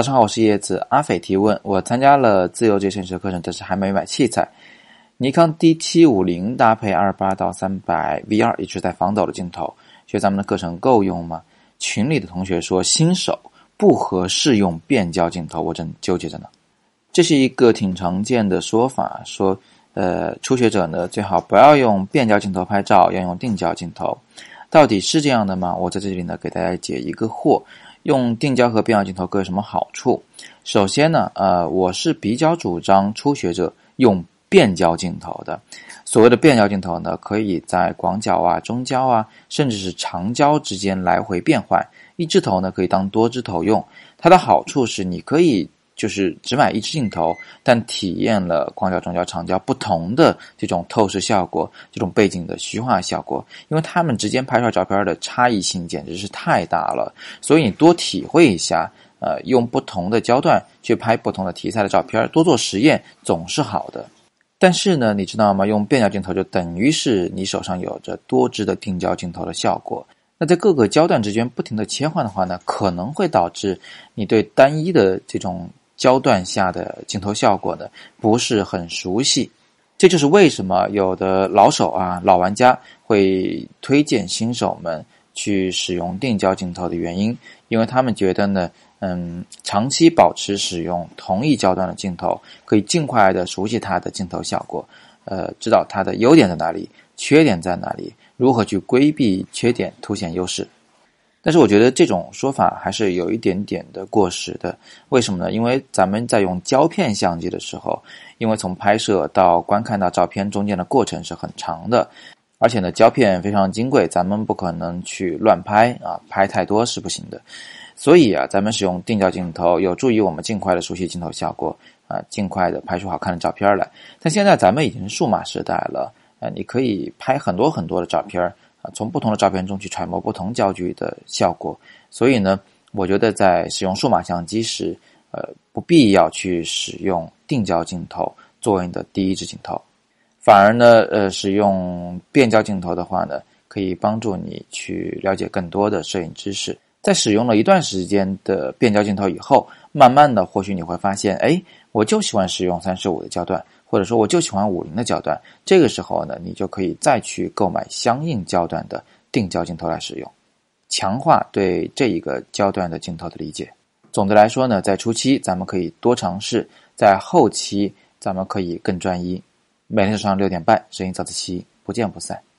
早上好，我是叶子。阿斐提问：我参加了自由职摄影师课程，但是还没买器材。尼康 D 七五零搭配二八到三百 V 二一直在防抖的镜头，学咱们的课程够用吗？群里的同学说新手不合适用变焦镜头，我正纠结着呢。这是一个挺常见的说法，说呃初学者呢最好不要用变焦镜头拍照，要用定焦镜头。到底是这样的吗？我在这里呢给大家解一个惑。用定焦和变焦镜头各有什么好处？首先呢，呃，我是比较主张初学者用变焦镜头的。所谓的变焦镜头呢，可以在广角啊、中焦啊，甚至是长焦之间来回变换。一支头呢，可以当多支头用。它的好处是，你可以。就是只买一支镜头，但体验了广角、中焦、长焦不同的这种透视效果，这种背景的虚化效果，因为它们之间拍出来照片的差异性简直是太大了，所以你多体会一下，呃，用不同的焦段去拍不同的题材的照片，多做实验总是好的。但是呢，你知道吗？用变焦镜头就等于是你手上有着多支的定焦镜头的效果。那在各个焦段之间不停的切换的话呢，可能会导致你对单一的这种。焦段下的镜头效果呢不是很熟悉，这就是为什么有的老手啊、老玩家会推荐新手们去使用定焦镜头的原因，因为他们觉得呢，嗯，长期保持使用同一焦段的镜头，可以尽快的熟悉它的镜头效果，呃，知道它的优点在哪里，缺点在哪里，如何去规避缺点，凸显优势。但是我觉得这种说法还是有一点点的过时的。为什么呢？因为咱们在用胶片相机的时候，因为从拍摄到观看到照片中间的过程是很长的，而且呢，胶片非常金贵，咱们不可能去乱拍啊，拍太多是不行的。所以啊，咱们使用定焦镜头有助于我们尽快的熟悉镜头效果啊，尽快的拍出好看的照片来。但现在咱们已经数码时代了啊，你可以拍很多很多的照片。啊，从不同的照片中去揣摩不同焦距的效果，所以呢，我觉得在使用数码相机时，呃，不必要去使用定焦镜头作为你的第一支镜头，反而呢，呃，使用变焦镜头的话呢，可以帮助你去了解更多的摄影知识。在使用了一段时间的变焦镜头以后，慢慢的，或许你会发现，哎，我就喜欢使用三十五的焦段。或者说我就喜欢五零的焦段，这个时候呢，你就可以再去购买相应焦段的定焦镜头来使用，强化对这一个焦段的镜头的理解。总的来说呢，在初期咱们可以多尝试，在后期咱们可以更专一。每天早上六点半，摄影早自习，不见不散。